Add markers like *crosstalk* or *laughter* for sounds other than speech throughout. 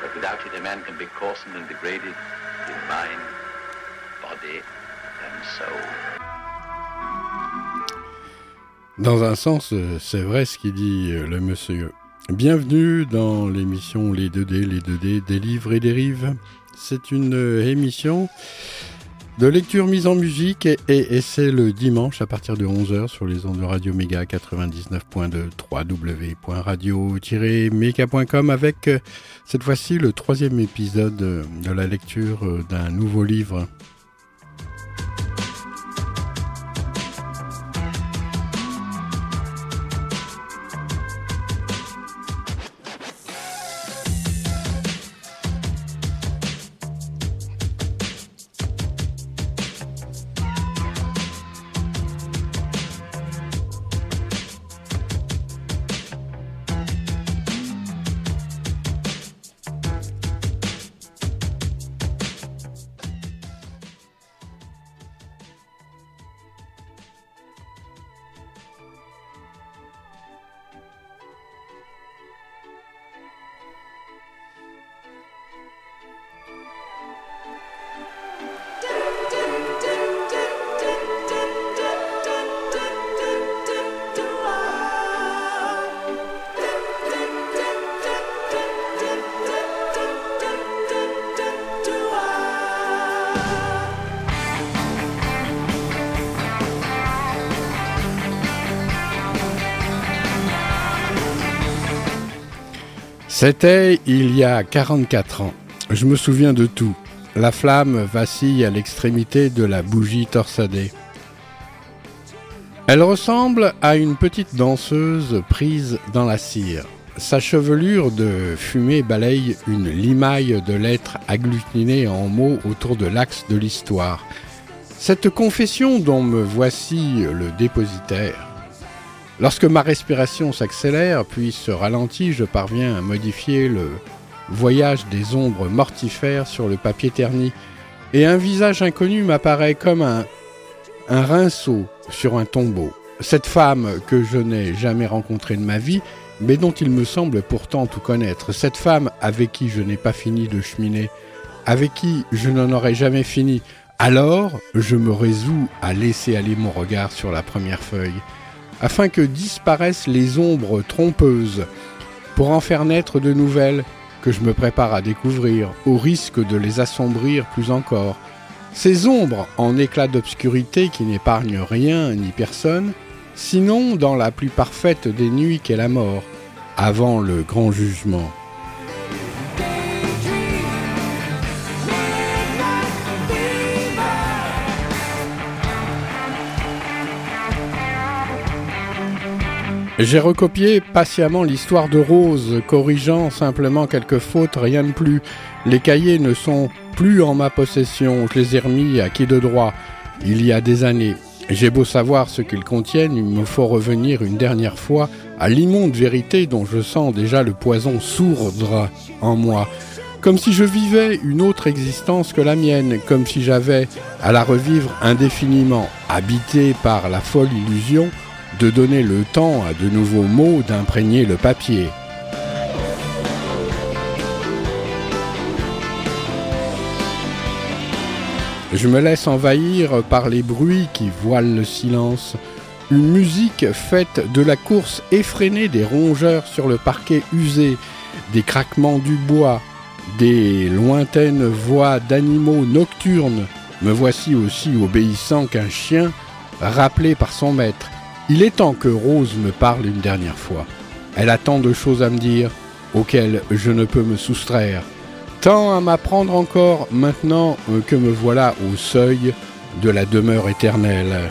But without it, a man can be coarsened and degraded in mind, body, and soul. Dans un sens, c'est vrai ce qu'il dit euh, le monsieur. Bienvenue dans l'émission Les 2D, les 2D, des livres et des rives. C'est une euh, émission de lecture mise en musique et, c'est le dimanche à partir de 11h sur les ondes de Radio Méga 99.2 www.radio-méga.com avec euh, cette fois-ci le troisième épisode de la lecture euh, d'un nouveau livre C'était il y a 44 ans. Je me souviens de tout. La flamme vacille à l'extrémité de la bougie torsadée. Elle ressemble à une petite danseuse prise dans la cire. Sa chevelure de fumée balaye une limaille de lettres agglutinées en mots autour de l'axe de l'histoire. Cette confession dont me voici le dépositaire Lorsque ma respiration s'accélère puis se ralentit, je parviens à modifier le voyage des ombres mortifères sur le papier terni, et un visage inconnu m'apparaît comme un, un rinceau sur un tombeau. Cette femme que je n'ai jamais rencontrée de ma vie, mais dont il me semble pourtant tout connaître, cette femme avec qui je n'ai pas fini de cheminer, avec qui je n'en aurai jamais fini, alors je me résous à laisser aller mon regard sur la première feuille afin que disparaissent les ombres trompeuses, pour en faire naître de nouvelles que je me prépare à découvrir, au risque de les assombrir plus encore. Ces ombres en éclat d'obscurité qui n'épargnent rien ni personne, sinon dans la plus parfaite des nuits qu'est la mort, avant le grand jugement. J'ai recopié patiemment l'histoire de Rose, corrigeant simplement quelques fautes, rien de plus. Les cahiers ne sont plus en ma possession, je les ai remis à qui de droit, il y a des années. J'ai beau savoir ce qu'ils contiennent, il me faut revenir une dernière fois à l'immonde vérité dont je sens déjà le poison sourdre en moi. Comme si je vivais une autre existence que la mienne, comme si j'avais à la revivre indéfiniment, habité par la folle illusion de donner le temps à de nouveaux mots d'imprégner le papier. Je me laisse envahir par les bruits qui voilent le silence, une musique faite de la course effrénée des rongeurs sur le parquet usé, des craquements du bois, des lointaines voix d'animaux nocturnes. Me voici aussi obéissant qu'un chien, rappelé par son maître, il est temps que Rose me parle une dernière fois. Elle a tant de choses à me dire, auxquelles je ne peux me soustraire. Tant à m'apprendre encore maintenant que me voilà au seuil de la demeure éternelle.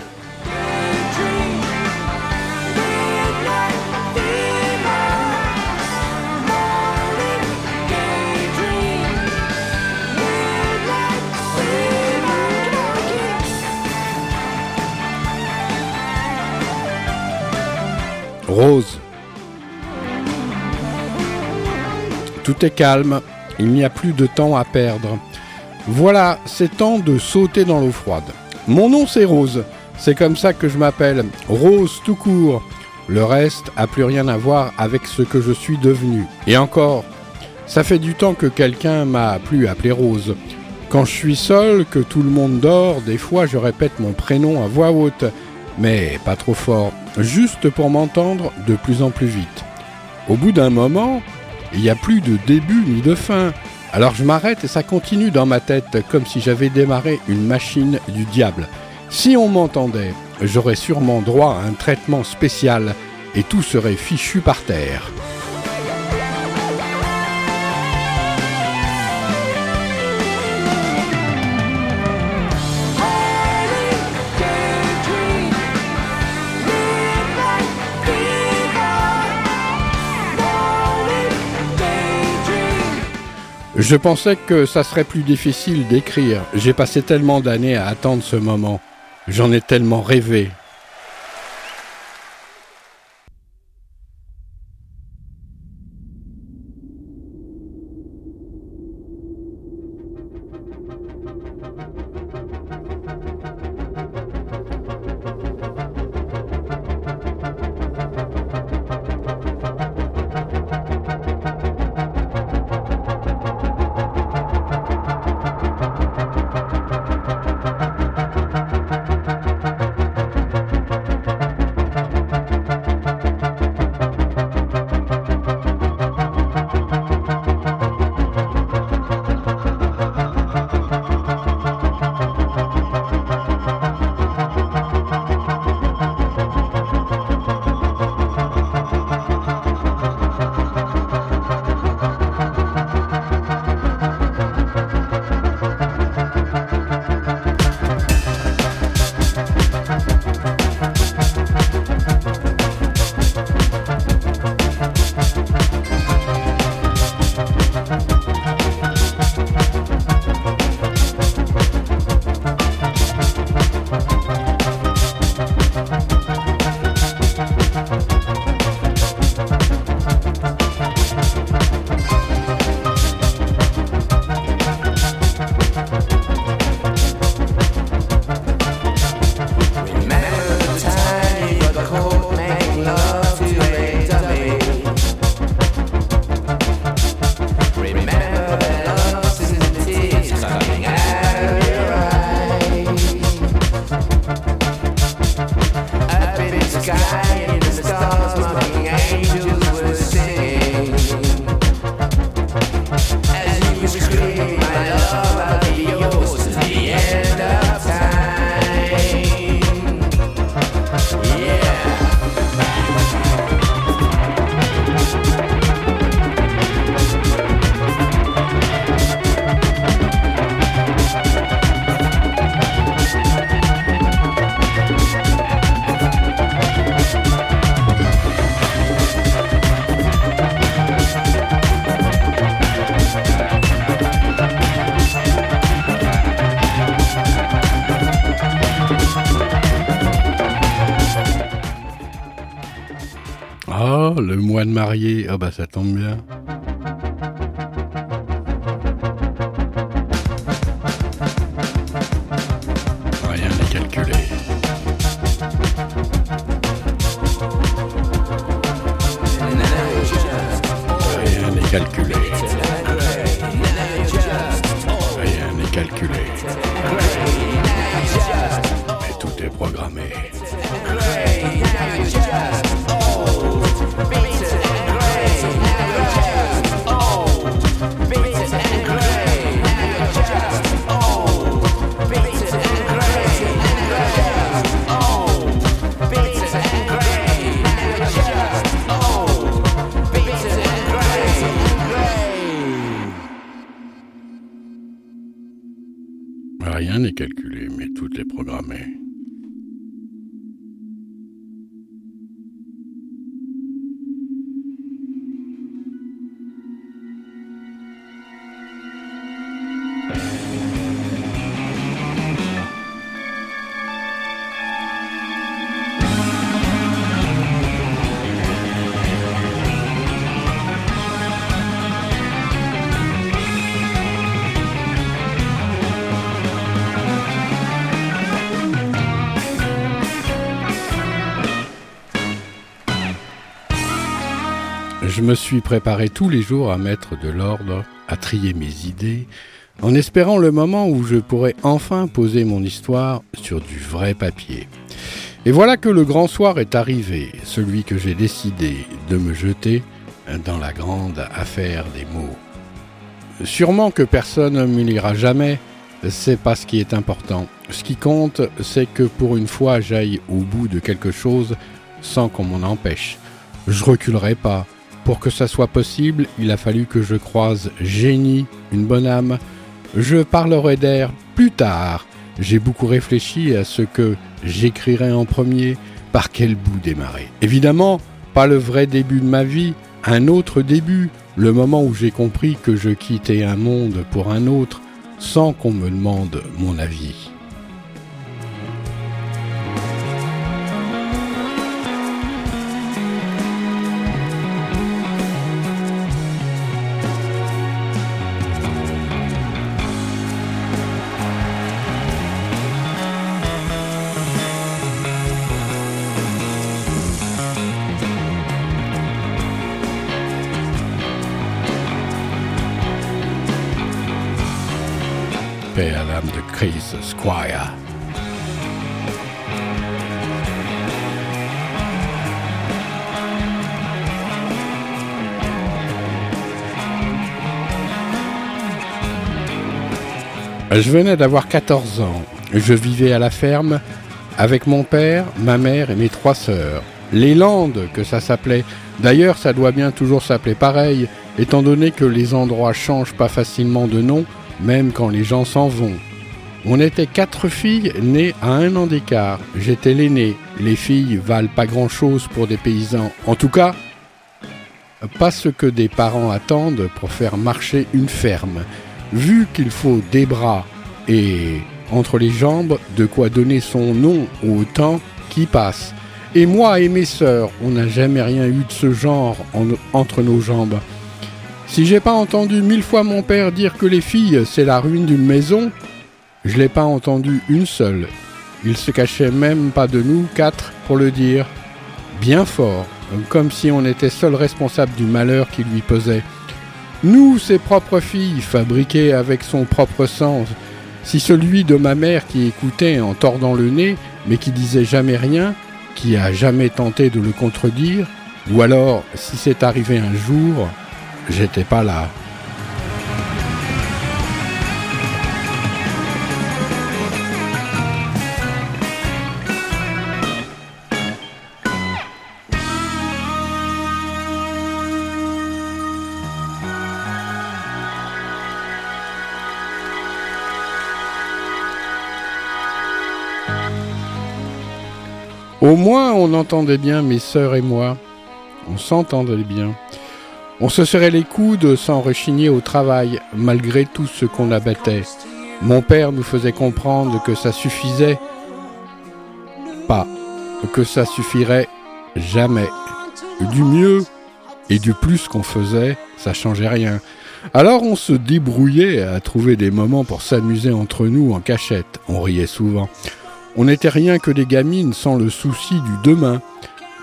Rose. Tout est calme, il n'y a plus de temps à perdre. Voilà, c'est temps de sauter dans l'eau froide. Mon nom c'est Rose, c'est comme ça que je m'appelle, Rose tout court. Le reste a plus rien à voir avec ce que je suis devenu. Et encore, ça fait du temps que quelqu'un m'a plus appelé Rose. Quand je suis seul, que tout le monde dort, des fois je répète mon prénom à voix haute, mais pas trop fort, juste pour m'entendre de plus en plus vite. Au bout d'un moment, il n'y a plus de début ni de fin. Alors je m'arrête et ça continue dans ma tête comme si j'avais démarré une machine du diable. Si on m'entendait, j'aurais sûrement droit à un traitement spécial et tout serait fichu par terre. Je pensais que ça serait plus difficile d'écrire. J'ai passé tellement d'années à attendre ce moment. J'en ai tellement rêvé. De marié. Ah bah ça tombe bien. Me suis préparé tous les jours à mettre de l'ordre, à trier mes idées, en espérant le moment où je pourrais enfin poser mon histoire sur du vrai papier. Et voilà que le grand soir est arrivé, celui que j'ai décidé de me jeter dans la grande affaire des mots. Sûrement que personne ne me lira jamais, c'est pas ce qui est important. Ce qui compte, c'est que pour une fois j'aille au bout de quelque chose sans qu'on m'en empêche. Je reculerai pas. Pour que ça soit possible, il a fallu que je croise génie, une bonne âme. Je parlerai d'air plus tard. J'ai beaucoup réfléchi à ce que j'écrirai en premier, par quel bout démarrer? Évidemment, pas le vrai début de ma vie, un autre début, le moment où j'ai compris que je quittais un monde pour un autre sans qu'on me demande mon avis. Je venais d'avoir 14 ans. Je vivais à la ferme avec mon père, ma mère et mes trois sœurs. Les Landes, que ça s'appelait. D'ailleurs, ça doit bien toujours s'appeler pareil, étant donné que les endroits changent pas facilement de nom, même quand les gens s'en vont. On était quatre filles nées à un an d'écart. J'étais l'aîné. Les filles valent pas grand-chose pour des paysans. En tout cas, pas ce que des parents attendent pour faire marcher une ferme. Vu qu'il faut des bras et entre les jambes, de quoi donner son nom au temps qui passe. Et moi et mes sœurs, on n'a jamais rien eu de ce genre entre nos jambes. Si j'ai pas entendu mille fois mon père dire que les filles, c'est la ruine d'une maison, je l'ai pas entendu une seule. Il se cachait même pas de nous quatre pour le dire. Bien fort, comme si on était seul responsable du malheur qui lui pesait. Nous, ses propres filles, fabriquées avec son propre sens. Si celui de ma mère qui écoutait en tordant le nez, mais qui disait jamais rien, qui a jamais tenté de le contredire, ou alors si c'est arrivé un jour, j'étais pas là. Au moins, on entendait bien mes sœurs et moi. On s'entendait bien. On se serrait les coudes sans rechigner au travail, malgré tout ce qu'on abattait. Mon père nous faisait comprendre que ça suffisait pas, que ça suffirait jamais. Du mieux et du plus qu'on faisait, ça changeait rien. Alors on se débrouillait à trouver des moments pour s'amuser entre nous en cachette. On riait souvent. On n'était rien que des gamines sans le souci du demain.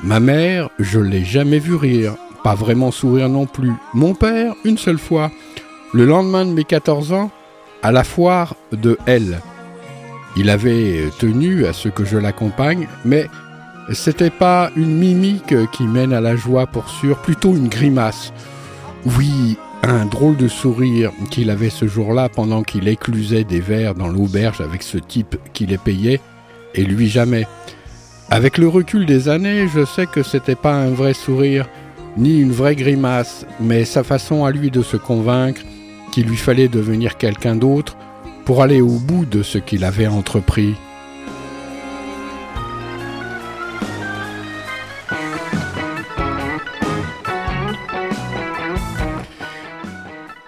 Ma mère, je l'ai jamais vue rire, pas vraiment sourire non plus. Mon père, une seule fois, le lendemain de mes 14 ans, à la foire de L. Il avait tenu à ce que je l'accompagne, mais c'était pas une mimique qui mène à la joie pour sûr, plutôt une grimace. Oui, un drôle de sourire qu'il avait ce jour-là pendant qu'il éclusait des verres dans l'auberge avec ce type qui les payait et lui jamais. Avec le recul des années, je sais que c'était pas un vrai sourire, ni une vraie grimace, mais sa façon à lui de se convaincre qu'il lui fallait devenir quelqu'un d'autre pour aller au bout de ce qu'il avait entrepris.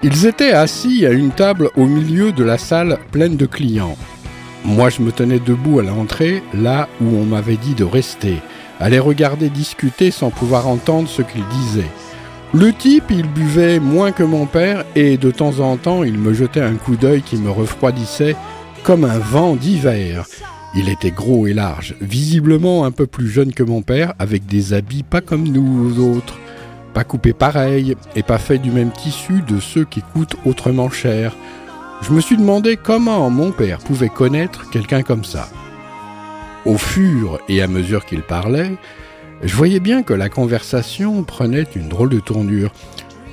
Ils étaient assis à une table au milieu de la salle pleine de clients. Moi, je me tenais debout à l'entrée, là où on m'avait dit de rester, à regarder discuter sans pouvoir entendre ce qu'ils disaient. Le type, il buvait moins que mon père et de temps en temps, il me jetait un coup d'œil qui me refroidissait comme un vent d'hiver. Il était gros et large, visiblement un peu plus jeune que mon père, avec des habits pas comme nous autres. pas coupé pareil et pas fait du même tissu de ceux qui coûtent autrement cher. Je me suis demandé comment mon père pouvait connaître quelqu'un comme ça. Au fur et à mesure qu'il parlait, je voyais bien que la conversation prenait une drôle de tournure.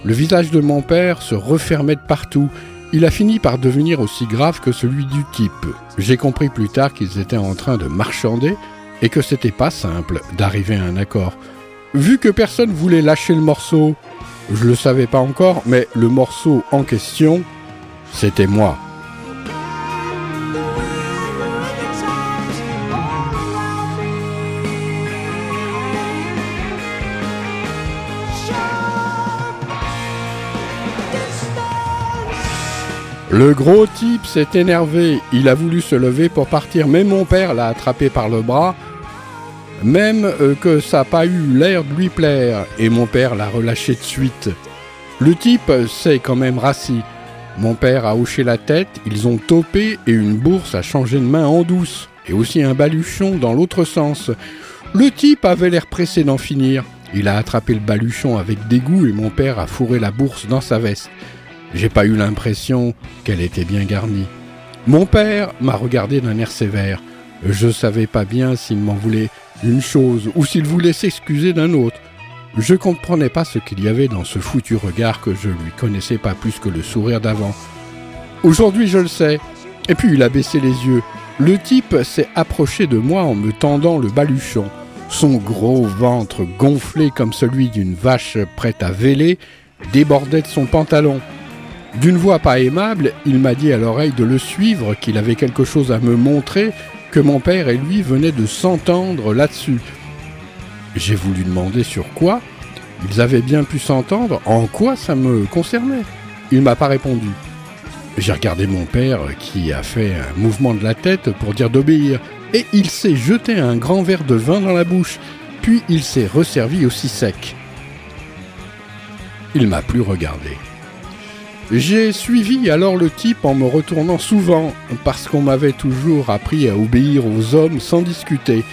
Le visage de mon père se refermait de partout. Il a fini par devenir aussi grave que celui du type. J'ai compris plus tard qu'ils étaient en train de marchander et que c'était pas simple d'arriver à un accord. Vu que personne voulait lâcher le morceau, je le savais pas encore, mais le morceau en question, c'était moi. Le gros type s'est énervé, il a voulu se lever pour partir, mais mon père l'a attrapé par le bras, même euh, que ça n'a pas eu l'air de lui plaire, et mon père l'a relâché de suite. Le type s'est quand même rassis. Mon père a hoché la tête, ils ont topé et une bourse a changé de main en douce, et aussi un baluchon dans l'autre sens. Le type avait l'air pressé d'en finir. Il a attrapé le baluchon avec dégoût et mon père a fourré la bourse dans sa veste. J'ai pas eu l'impression qu'elle était bien garnie. Mon père m'a regardé d'un air sévère. Je savais pas bien s'il m'en voulait une chose ou s'il voulait s'excuser d'un autre. Je comprenais pas ce qu'il y avait dans ce foutu regard que je lui connaissais pas plus que le sourire d'avant. Aujourd'hui je le sais. Et puis il a baissé les yeux. Le type s'est approché de moi en me tendant le baluchon. Son gros ventre gonflé comme celui d'une vache prête à véler débordait de son pantalon. D'une voix pas aimable, il m'a dit à l'oreille de le suivre, qu'il avait quelque chose à me montrer, que mon père et lui venaient de s'entendre là-dessus. J'ai voulu demander sur quoi. Ils avaient bien pu s'entendre, en quoi ça me concernait. Il m'a pas répondu. J'ai regardé mon père qui a fait un mouvement de la tête pour dire d'obéir, et il s'est jeté un grand verre de vin dans la bouche, puis il s'est resservi aussi sec. Il m'a plus regardé. J'ai suivi alors le type en me retournant souvent, parce qu'on m'avait toujours appris à obéir aux hommes sans discuter.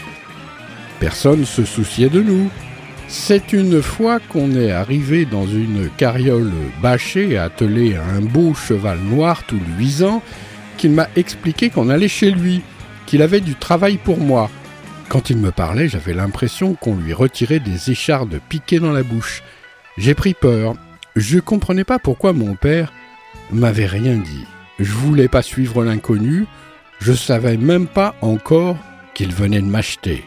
Personne se souciait de nous. C'est une fois qu'on est arrivé dans une carriole bâchée attelée à un beau cheval noir tout luisant qu'il m'a expliqué qu'on allait chez lui, qu'il avait du travail pour moi. Quand il me parlait, j'avais l'impression qu'on lui retirait des échardes piquées dans la bouche. J'ai pris peur je comprenais pas pourquoi mon père m'avait rien dit. Je voulais pas suivre l'inconnu, je savais même pas encore qu'il venait de m'acheter.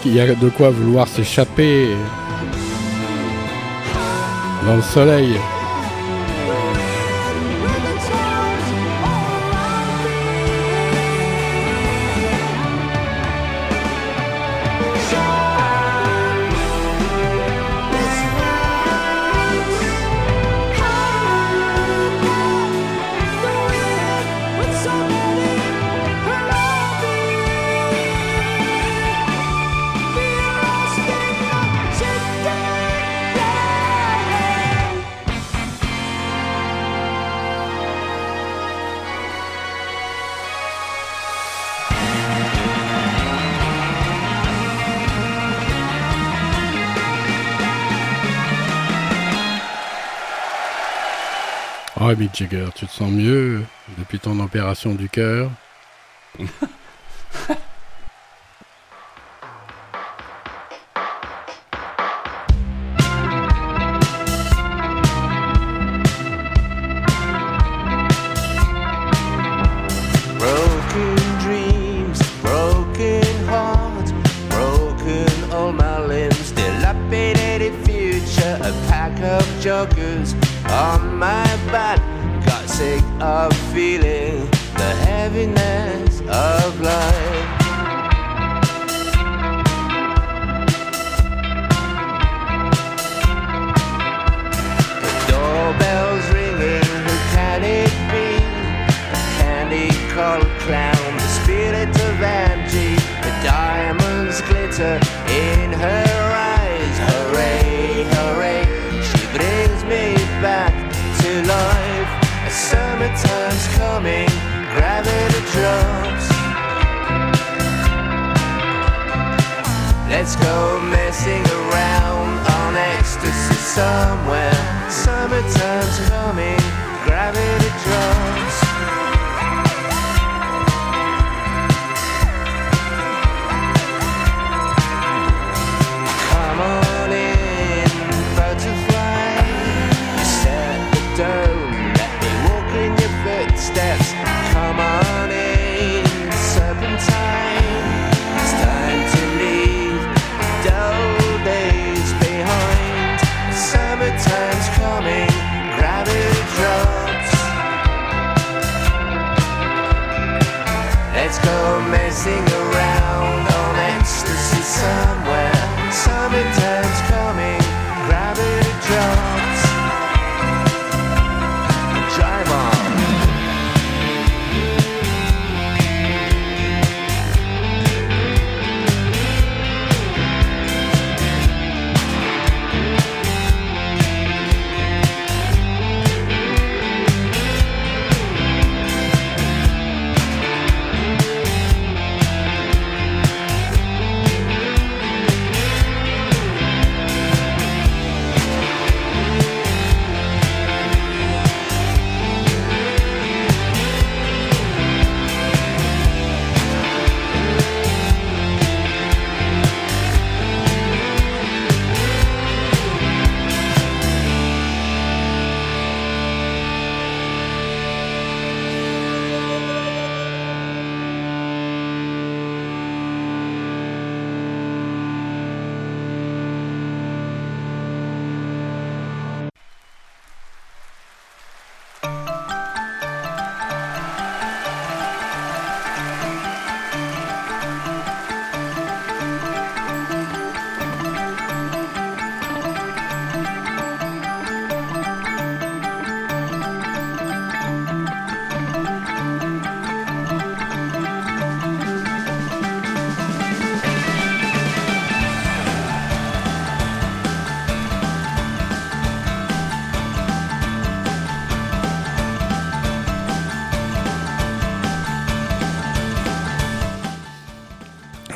Qu'il y a de quoi vouloir s'échapper dans le soleil. Mick Jagger, tu te sens mieux depuis ton opération du cœur? *laughs* go messing around oh, on ecstasy somewhere.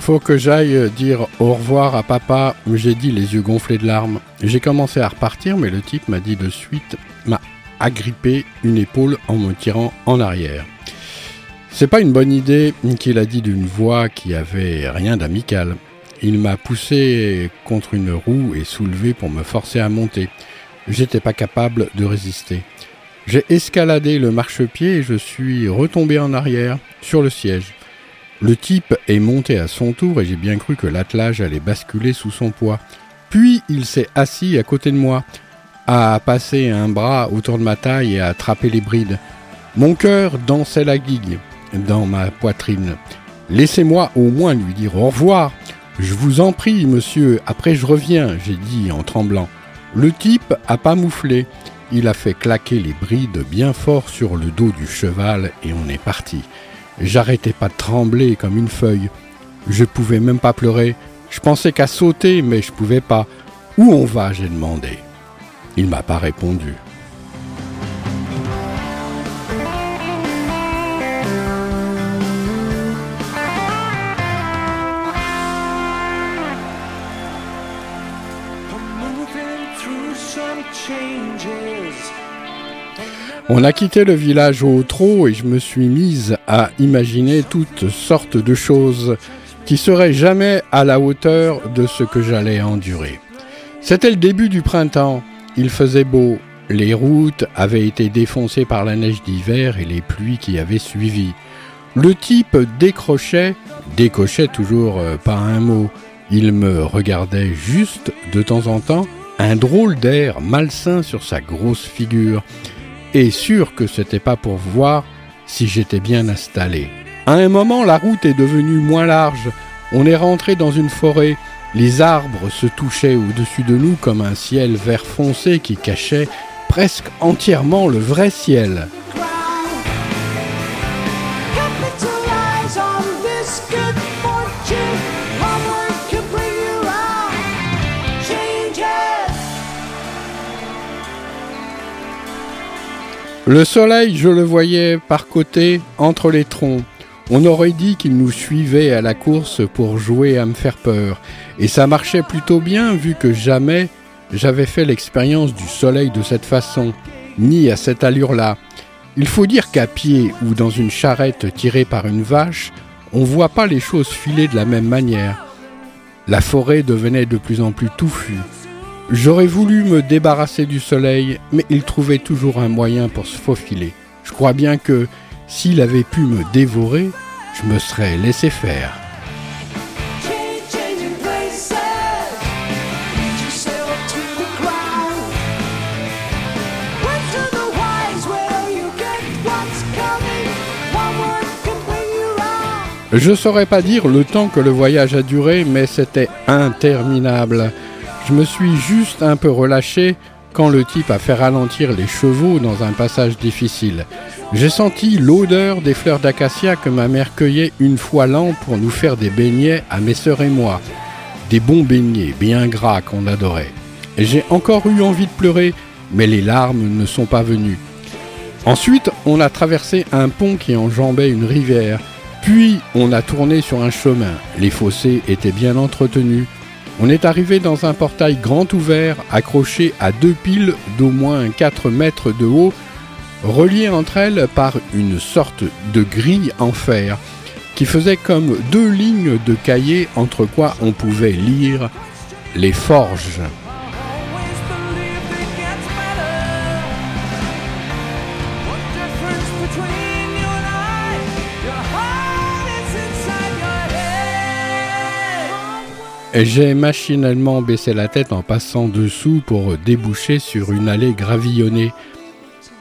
Faut que j'aille dire au revoir à papa, j'ai dit les yeux gonflés de larmes. J'ai commencé à repartir, mais le type m'a dit de suite, m'a agrippé une épaule en me tirant en arrière. C'est pas une bonne idée, qu'il a dit d'une voix qui avait rien d'amical. Il m'a poussé contre une roue et soulevé pour me forcer à monter. J'étais pas capable de résister. J'ai escaladé le marchepied et je suis retombé en arrière, sur le siège. Le type est monté à son tour et j'ai bien cru que l'attelage allait basculer sous son poids. Puis il s'est assis à côté de moi, a passé un bras autour de ma taille et a attrapé les brides. Mon cœur dansait la gigue dans ma poitrine. Laissez-moi au moins lui dire au revoir. Je vous en prie, monsieur, après je reviens, j'ai dit en tremblant. Le type a pas mouflé. Il a fait claquer les brides bien fort sur le dos du cheval et on est parti. J'arrêtais pas de trembler comme une feuille. Je pouvais même pas pleurer. Je pensais qu'à sauter, mais je pouvais pas. Où on va j'ai demandé. Il m'a pas répondu. On a quitté le village au trot et je me suis mise à imaginer toutes sortes de choses qui seraient jamais à la hauteur de ce que j'allais endurer. C'était le début du printemps, il faisait beau, les routes avaient été défoncées par la neige d'hiver et les pluies qui avaient suivi. Le type décrochait, décochait toujours euh, pas un mot, il me regardait juste de temps en temps, un drôle d'air malsain sur sa grosse figure et sûr que c'était pas pour voir si j'étais bien installé. À un moment, la route est devenue moins large. On est rentré dans une forêt. Les arbres se touchaient au-dessus de nous comme un ciel vert foncé qui cachait presque entièrement le vrai ciel. Le soleil, je le voyais par côté, entre les troncs. On aurait dit qu'il nous suivait à la course pour jouer à me faire peur. Et ça marchait plutôt bien vu que jamais j'avais fait l'expérience du soleil de cette façon, ni à cette allure-là. Il faut dire qu'à pied ou dans une charrette tirée par une vache, on voit pas les choses filer de la même manière. La forêt devenait de plus en plus touffue. J'aurais voulu me débarrasser du soleil, mais il trouvait toujours un moyen pour se faufiler. Je crois bien que s'il avait pu me dévorer, je me serais laissé faire. Je saurais pas dire le temps que le voyage a duré, mais c'était interminable. Je me suis juste un peu relâché quand le type a fait ralentir les chevaux dans un passage difficile. J'ai senti l'odeur des fleurs d'acacia que ma mère cueillait une fois l'an pour nous faire des beignets à mes sœurs et moi. Des bons beignets, bien gras qu'on adorait. J'ai encore eu envie de pleurer, mais les larmes ne sont pas venues. Ensuite, on a traversé un pont qui enjambait une rivière. Puis, on a tourné sur un chemin. Les fossés étaient bien entretenus. On est arrivé dans un portail grand ouvert, accroché à deux piles d'au moins 4 mètres de haut, reliées entre elles par une sorte de grille en fer, qui faisait comme deux lignes de cahiers entre quoi on pouvait lire les forges. J'ai machinalement baissé la tête en passant dessous pour déboucher sur une allée gravillonnée.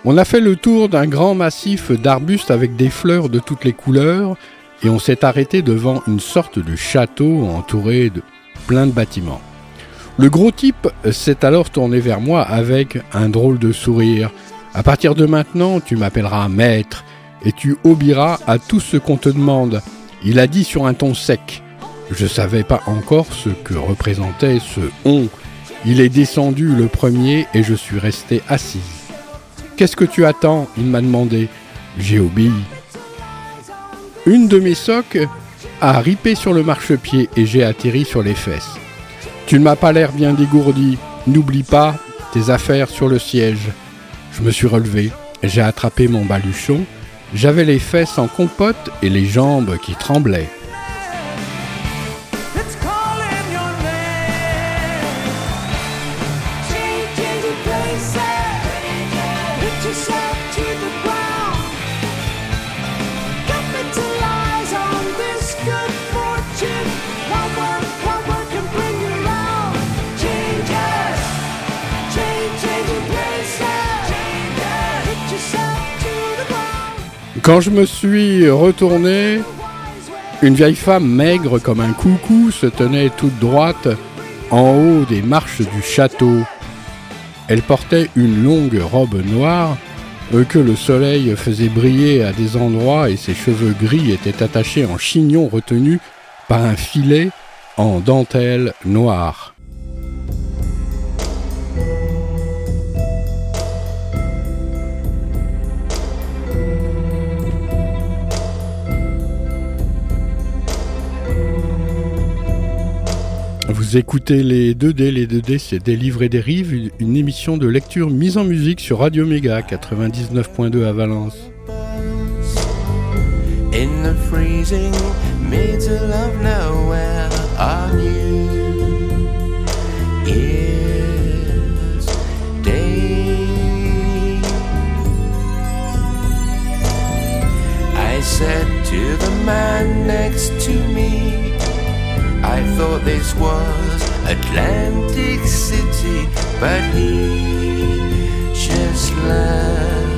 On a fait le tour d'un grand massif d'arbustes avec des fleurs de toutes les couleurs et on s'est arrêté devant une sorte de château entouré de plein de bâtiments. Le gros type s'est alors tourné vers moi avec un drôle de sourire. À partir de maintenant, tu m'appelleras maître et tu obéiras à tout ce qu'on te demande. Il a dit sur un ton sec. Je ne savais pas encore ce que représentait ce on. Il est descendu le premier et je suis resté assise. Qu'est-ce que tu attends? il m'a demandé. J'ai obéi. Une de mes socs a ripé sur le marchepied et j'ai atterri sur les fesses. Tu ne m'as pas l'air bien dégourdi. N'oublie pas tes affaires sur le siège. Je me suis relevé. J'ai attrapé mon baluchon. J'avais les fesses en compote et les jambes qui tremblaient. Quand je me suis retourné, une vieille femme maigre comme un coucou se tenait toute droite en haut des marches du château. Elle portait une longue robe noire euh, que le soleil faisait briller à des endroits et ses cheveux gris étaient attachés en chignon retenu par un filet en dentelle noire. Vous écoutez les 2D, les 2D c'est Des livres et des rives, une émission de lecture mise en musique sur Radio Méga 99.2 à Valence. I said to the man next to me. Thought this was Atlantic City, but he just laughed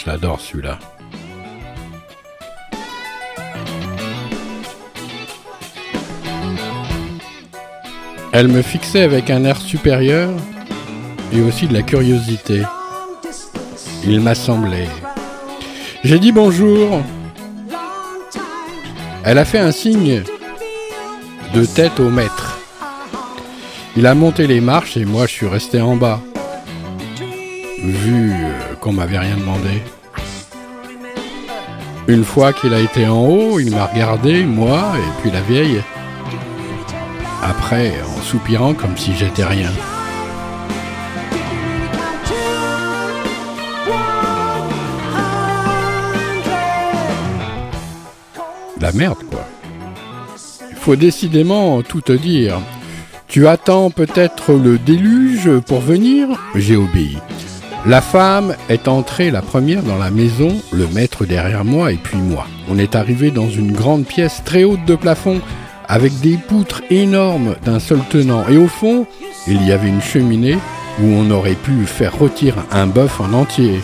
je l'adore celui-là. Elle me fixait avec un air supérieur et aussi de la curiosité. Il m'a semblé. J'ai dit bonjour. Elle a fait un signe de tête au maître. Il a monté les marches et moi je suis resté en bas. Vu euh, qu'on m'avait rien demandé. Une fois qu'il a été en haut, il m'a regardé, moi, et puis la vieille. Après, en soupirant comme si j'étais rien. La merde, quoi. Il faut décidément tout te dire. Tu attends peut-être le déluge pour venir? J'ai obéi. La femme est entrée la première dans la maison, le maître derrière moi et puis moi. On est arrivé dans une grande pièce très haute de plafond avec des poutres énormes d'un seul tenant. Et au fond, il y avait une cheminée où on aurait pu faire rôtir un bœuf en entier.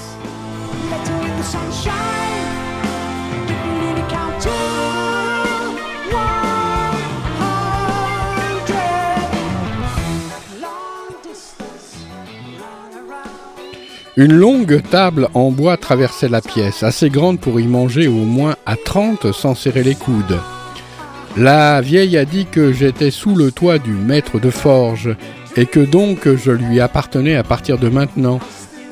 Une longue table en bois traversait la pièce, assez grande pour y manger au moins à 30 sans serrer les coudes. La vieille a dit que j'étais sous le toit du maître de forge et que donc je lui appartenais à partir de maintenant.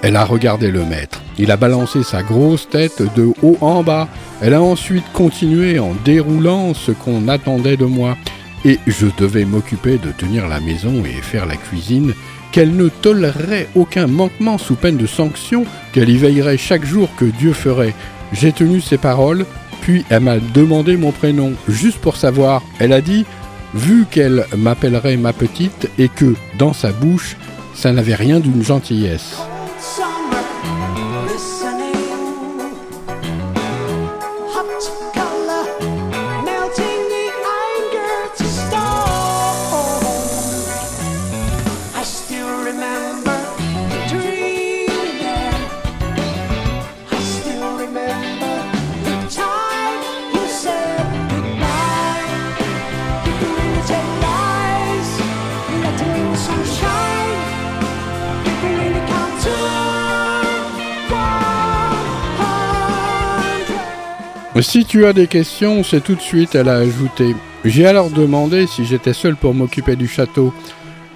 Elle a regardé le maître. Il a balancé sa grosse tête de haut en bas. Elle a ensuite continué en déroulant ce qu'on attendait de moi. Et je devais m'occuper de tenir la maison et faire la cuisine qu'elle ne tolérerait aucun manquement sous peine de sanction, qu'elle y veillerait chaque jour que Dieu ferait. J'ai tenu ses paroles, puis elle m'a demandé mon prénom, juste pour savoir. Elle a dit, vu qu'elle m'appellerait ma petite et que, dans sa bouche, ça n'avait rien d'une gentillesse. Si tu as des questions, c'est tout de suite, elle a ajouté. J'ai alors demandé si j'étais seul pour m'occuper du château.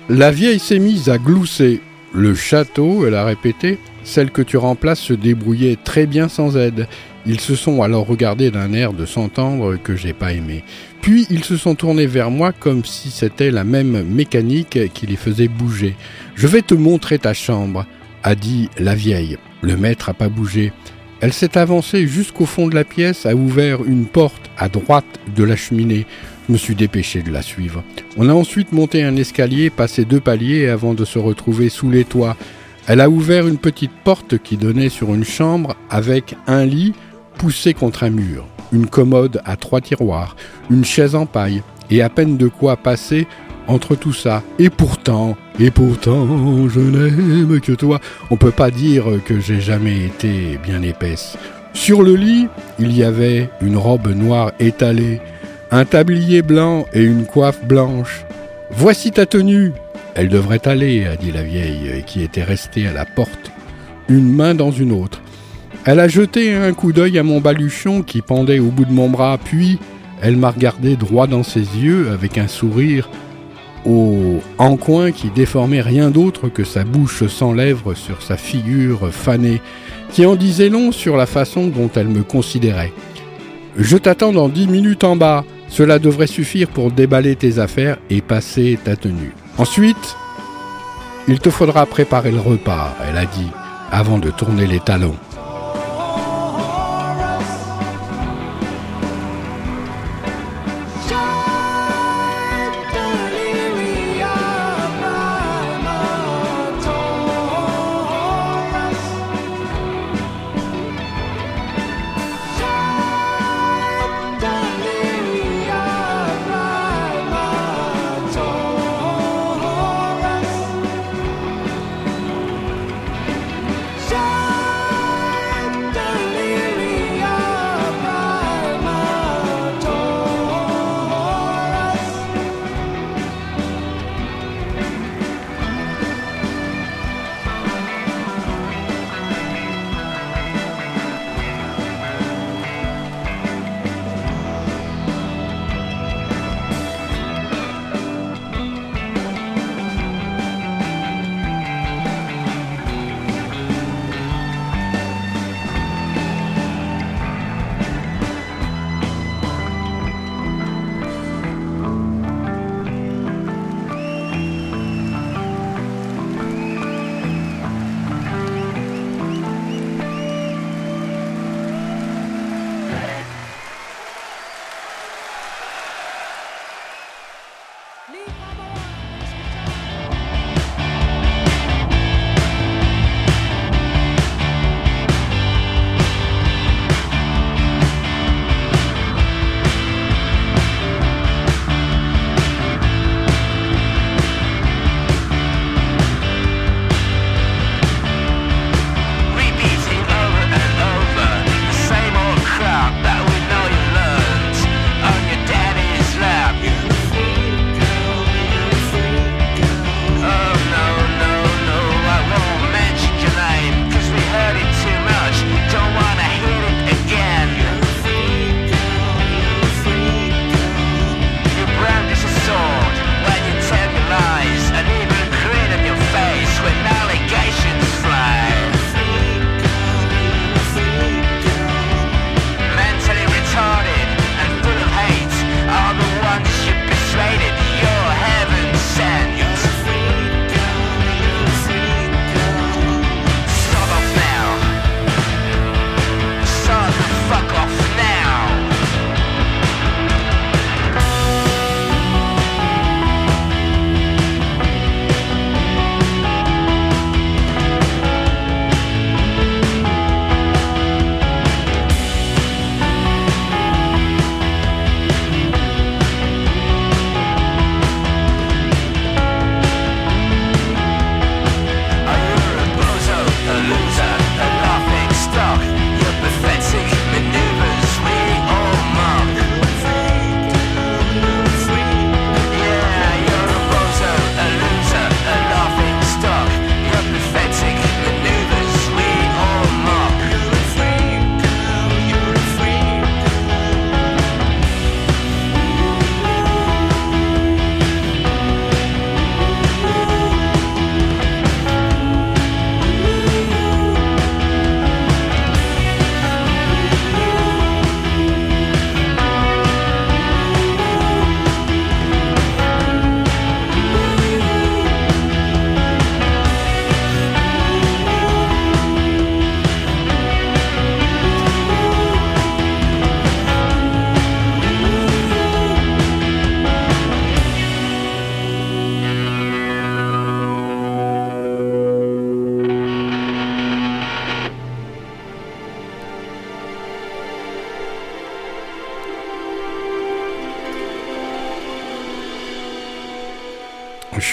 La vieille s'est mise à glousser. Le château, elle a répété, celle que tu remplaces se débrouillait très bien sans aide. Ils se sont alors regardés d'un air de s'entendre que j'ai pas aimé. Puis ils se sont tournés vers moi comme si c'était la même mécanique qui les faisait bouger. Je vais te montrer ta chambre, a dit la vieille. Le maître a pas bougé. Elle s'est avancée jusqu'au fond de la pièce, a ouvert une porte à droite de la cheminée. Je me suis dépêché de la suivre. On a ensuite monté un escalier, passé deux paliers avant de se retrouver sous les toits. Elle a ouvert une petite porte qui donnait sur une chambre avec un lit poussé contre un mur, une commode à trois tiroirs, une chaise en paille et à peine de quoi passer entre tout ça. Et pourtant, et pourtant, je n'aime que toi. On peut pas dire que j'ai jamais été bien épaisse. Sur le lit, il y avait une robe noire étalée, un tablier blanc et une coiffe blanche. Voici ta tenue. Elle devrait aller, a dit la vieille, qui était restée à la porte, une main dans une autre. Elle a jeté un coup d'œil à mon baluchon qui pendait au bout de mon bras, puis elle m'a regardé droit dans ses yeux avec un sourire au en coin qui déformait rien d'autre que sa bouche sans lèvres sur sa figure fanée, qui en disait long sur la façon dont elle me considérait. Je t'attends dans dix minutes en bas, cela devrait suffire pour déballer tes affaires et passer ta tenue. Ensuite, il te faudra préparer le repas, elle a dit, avant de tourner les talons.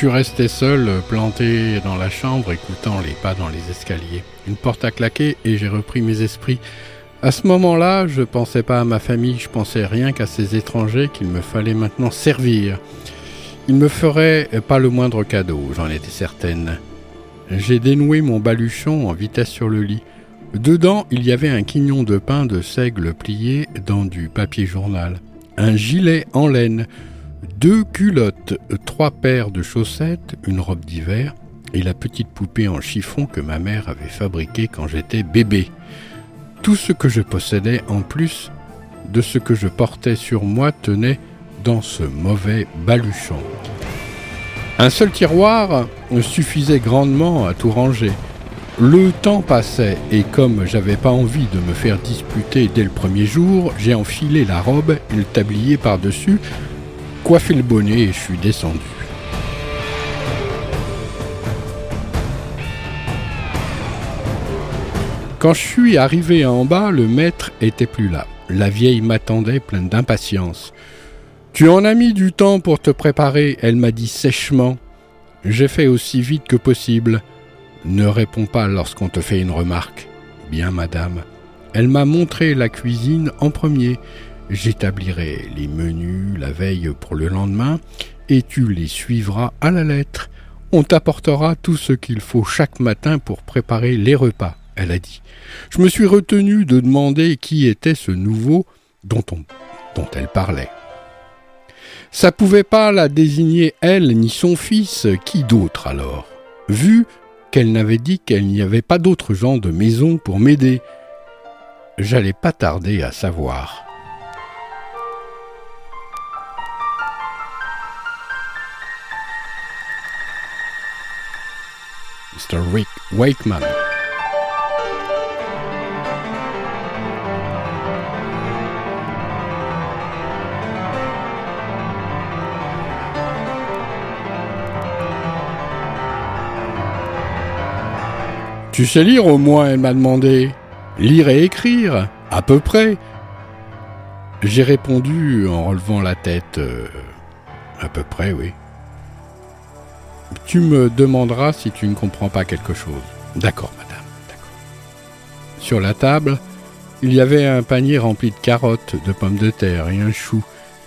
Suis resté seul, planté dans la chambre, écoutant les pas dans les escaliers. Une porte a claqué et j'ai repris mes esprits. À ce moment-là, je pensais pas à ma famille, je pensais rien qu'à ces étrangers qu'il me fallait maintenant servir. Ils me feraient pas le moindre cadeau, j'en étais certaine. J'ai dénoué mon baluchon en vitesse sur le lit. Dedans, il y avait un quignon de pain de seigle plié dans du papier journal, un gilet en laine, deux culottes, trois paires de chaussettes, une robe d'hiver et la petite poupée en chiffon que ma mère avait fabriquée quand j'étais bébé. Tout ce que je possédais en plus de ce que je portais sur moi tenait dans ce mauvais baluchon. Un seul tiroir suffisait grandement à tout ranger. Le temps passait et comme j'avais pas envie de me faire disputer dès le premier jour, j'ai enfilé la robe et le tablier par-dessus, coiffé le bonnet et je suis descendu. Quand je suis arrivé en bas, le maître était plus là. La vieille m'attendait pleine d'impatience. Tu en as mis du temps pour te préparer, elle m'a dit sèchement. J'ai fait aussi vite que possible. Ne réponds pas lorsqu'on te fait une remarque. Bien, madame. Elle m'a montré la cuisine en premier. J'établirai les menus la veille pour le lendemain, et tu les suivras à la lettre. On t'apportera tout ce qu'il faut chaque matin pour préparer les repas, elle a dit. Je me suis retenu de demander qui était ce nouveau dont, on, dont elle parlait. Ça pouvait pas la désigner elle ni son fils, qui d'autre alors? Vu qu'elle n'avait dit qu'elle n'y avait pas d'autres gens de maison pour m'aider, j'allais pas tarder à savoir. Mr. Rick Wakeman. Tu sais lire au moins, elle m'a demandé. Lire et écrire, à peu près. J'ai répondu en relevant la tête. Euh, à peu près, oui. Tu me demanderas si tu ne comprends pas quelque chose. D'accord, madame. Sur la table, il y avait un panier rempli de carottes, de pommes de terre et un chou,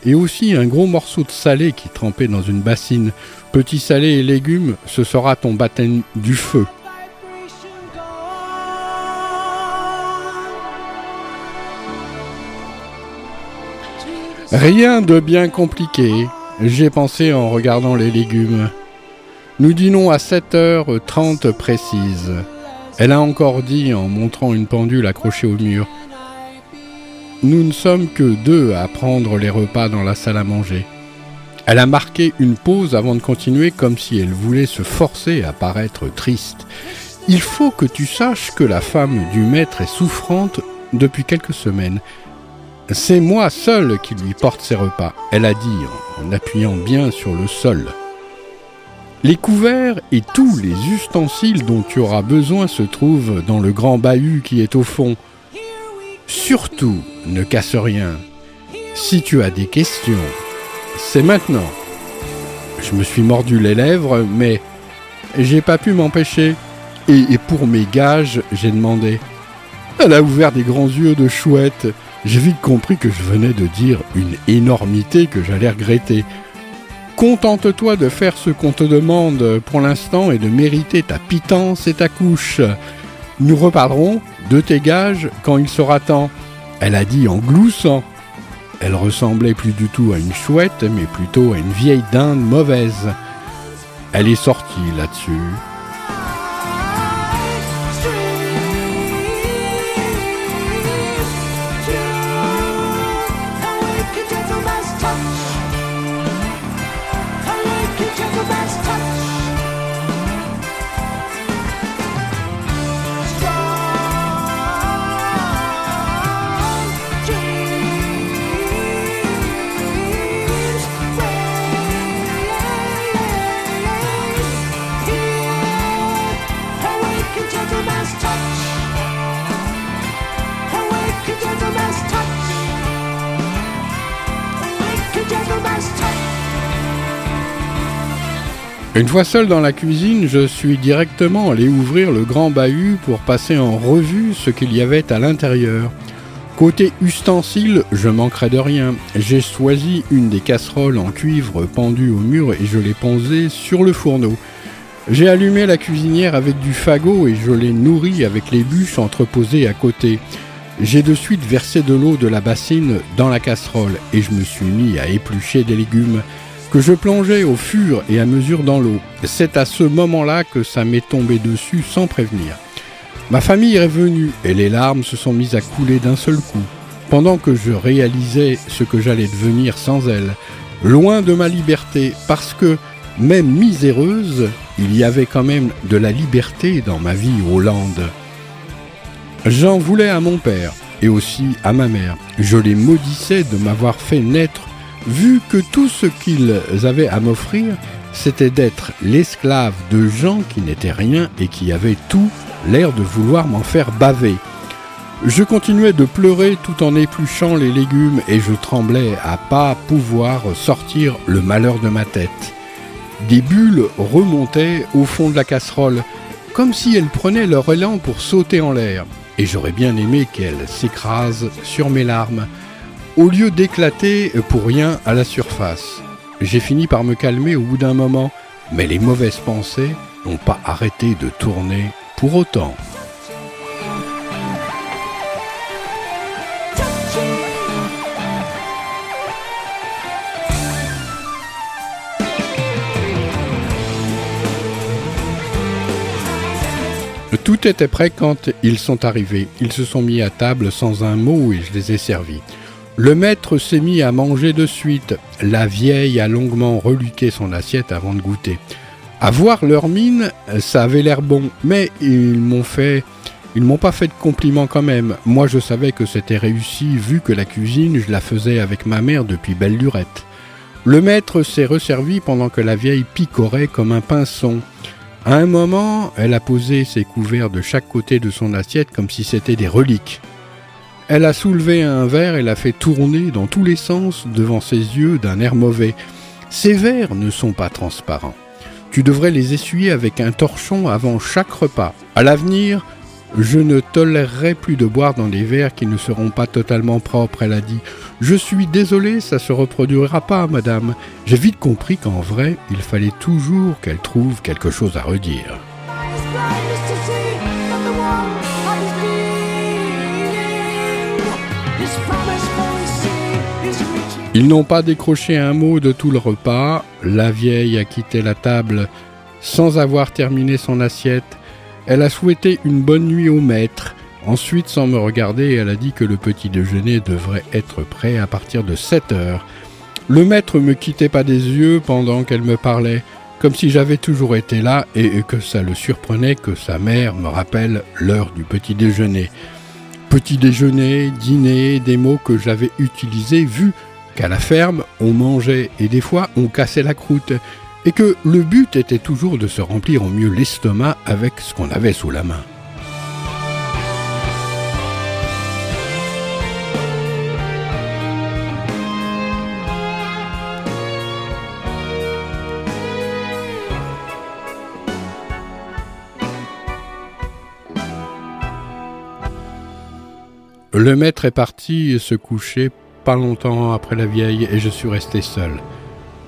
et aussi un gros morceau de salé qui trempait dans une bassine. Petit salé et légumes, ce sera ton baptême du feu. Rien de bien compliqué, j'ai pensé en regardant les légumes. Nous dînons à 7h30 précise. Elle a encore dit en montrant une pendule accrochée au mur. Nous ne sommes que deux à prendre les repas dans la salle à manger. Elle a marqué une pause avant de continuer comme si elle voulait se forcer à paraître triste. Il faut que tu saches que la femme du maître est souffrante depuis quelques semaines. C'est moi seul qui lui porte ses repas, elle a dit en appuyant bien sur le sol. Les couverts et tous les ustensiles dont tu auras besoin se trouvent dans le grand bahut qui est au fond. Surtout, ne casse rien. Si tu as des questions, c'est maintenant. Je me suis mordu les lèvres, mais j'ai pas pu m'empêcher. Et, pour mes gages, j'ai demandé. Elle a ouvert des grands yeux de chouette. J'ai vite compris que je venais de dire une énormité que j'allais regretter. Contente-toi de faire ce qu'on te demande pour l'instant et de mériter ta pitance et ta couche. Nous reparlerons de tes gages quand il sera temps. Elle a dit en gloussant. Elle ressemblait plus du tout à une chouette, mais plutôt à une vieille dinde mauvaise. Elle est sortie là-dessus, Une fois seul dans la cuisine, je suis directement allé ouvrir le grand bahut pour passer en revue ce qu'il y avait à l'intérieur. Côté ustensiles, je manquerai de rien. J'ai choisi une des casseroles en cuivre pendues au mur et je l'ai posée sur le fourneau. J'ai allumé la cuisinière avec du fagot et je l'ai nourrie avec les bûches entreposées à côté. J'ai de suite versé de l'eau de la bassine dans la casserole et je me suis mis à éplucher des légumes que je plongeais au fur et à mesure dans l'eau. C'est à ce moment-là que ça m'est tombé dessus sans prévenir. Ma famille est revenue et les larmes se sont mises à couler d'un seul coup, pendant que je réalisais ce que j'allais devenir sans elle, loin de ma liberté, parce que, même miséreuse, il y avait quand même de la liberté dans ma vie aux Landes. J'en voulais à mon père et aussi à ma mère. Je les maudissais de m'avoir fait naître vu que tout ce qu'ils avaient à m'offrir, c'était d'être l'esclave de gens qui n'étaient rien et qui avaient tout l'air de vouloir m'en faire baver. Je continuais de pleurer tout en épluchant les légumes et je tremblais à pas pouvoir sortir le malheur de ma tête. Des bulles remontaient au fond de la casserole, comme si elles prenaient leur élan pour sauter en l'air, et j'aurais bien aimé qu'elles s'écrasent sur mes larmes au lieu d'éclater pour rien à la surface. J'ai fini par me calmer au bout d'un moment, mais les mauvaises pensées n'ont pas arrêté de tourner pour autant. Tout était prêt quand ils sont arrivés. Ils se sont mis à table sans un mot et je les ai servis. Le maître s'est mis à manger de suite. La vieille a longuement reluqué son assiette avant de goûter. À voir leur mine, ça avait l'air bon, mais ils m'ont fait. Ils m'ont pas fait de compliments quand même. Moi, je savais que c'était réussi vu que la cuisine, je la faisais avec ma mère depuis belle lurette. Le maître s'est resservi pendant que la vieille picorait comme un pinson. À un moment, elle a posé ses couverts de chaque côté de son assiette comme si c'était des reliques. Elle a soulevé un verre et l'a fait tourner dans tous les sens devant ses yeux d'un air mauvais. Ces verres ne sont pas transparents. Tu devrais les essuyer avec un torchon avant chaque repas. À l'avenir, je ne tolérerai plus de boire dans des verres qui ne seront pas totalement propres, elle a dit. Je suis désolé, ça se reproduira pas, madame. J'ai vite compris qu'en vrai, il fallait toujours qu'elle trouve quelque chose à redire. Ils n'ont pas décroché un mot de tout le repas. La vieille a quitté la table sans avoir terminé son assiette. Elle a souhaité une bonne nuit au maître. Ensuite, sans me regarder, elle a dit que le petit déjeuner devrait être prêt à partir de 7 heures. Le maître me quittait pas des yeux pendant qu'elle me parlait, comme si j'avais toujours été là et que ça le surprenait que sa mère me rappelle l'heure du petit déjeuner. Petit déjeuner, dîner, des mots que j'avais utilisés vu qu'à la ferme, on mangeait et des fois on cassait la croûte, et que le but était toujours de se remplir au mieux l'estomac avec ce qu'on avait sous la main. Le maître est parti se coucher longtemps après la vieille et je suis resté seul.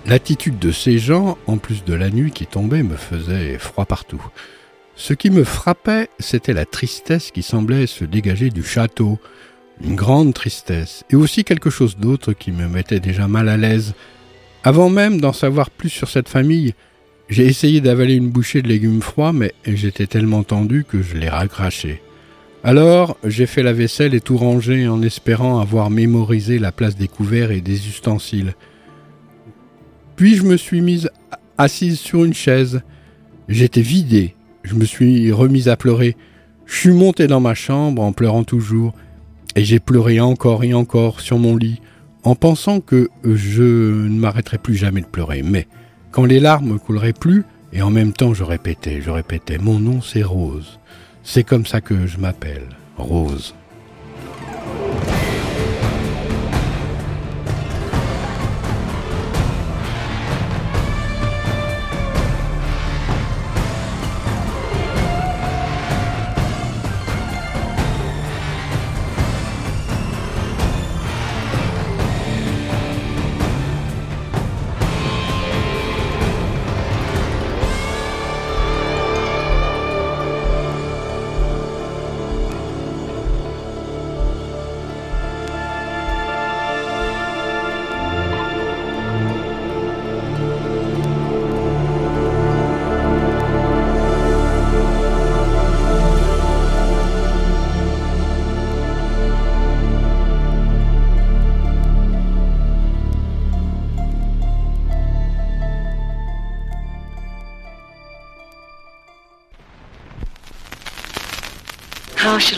L'attitude de ces gens, en plus de la nuit qui tombait, me faisait froid partout. Ce qui me frappait, c'était la tristesse qui semblait se dégager du château, une grande tristesse, et aussi quelque chose d'autre qui me mettait déjà mal à l'aise. Avant même d'en savoir plus sur cette famille, j'ai essayé d'avaler une bouchée de légumes froids, mais j'étais tellement tendu que je l'ai racraché. Alors, j'ai fait la vaisselle et tout rangé en espérant avoir mémorisé la place des couverts et des ustensiles. Puis je me suis mise assise sur une chaise. J'étais vidé. Je me suis remise à pleurer. Je suis monté dans ma chambre en pleurant toujours. Et j'ai pleuré encore et encore sur mon lit, en pensant que je ne m'arrêterais plus jamais de pleurer. Mais quand les larmes couleraient plus, et en même temps je répétais, je répétais, mon nom c'est Rose. C'est comme ça que je m'appelle, Rose.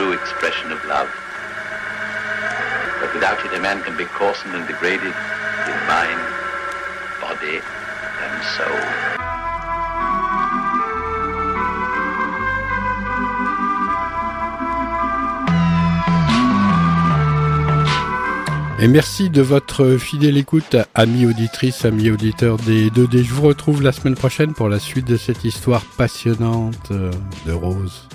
true expression of love. But without it, a man can be coarsened and degraded in mind, body, and soul. Et merci de votre fidèle écoute, amis auditrices, amis auditeurs des 2D. Je vous retrouve la semaine prochaine pour la suite de cette histoire passionnante de Rose.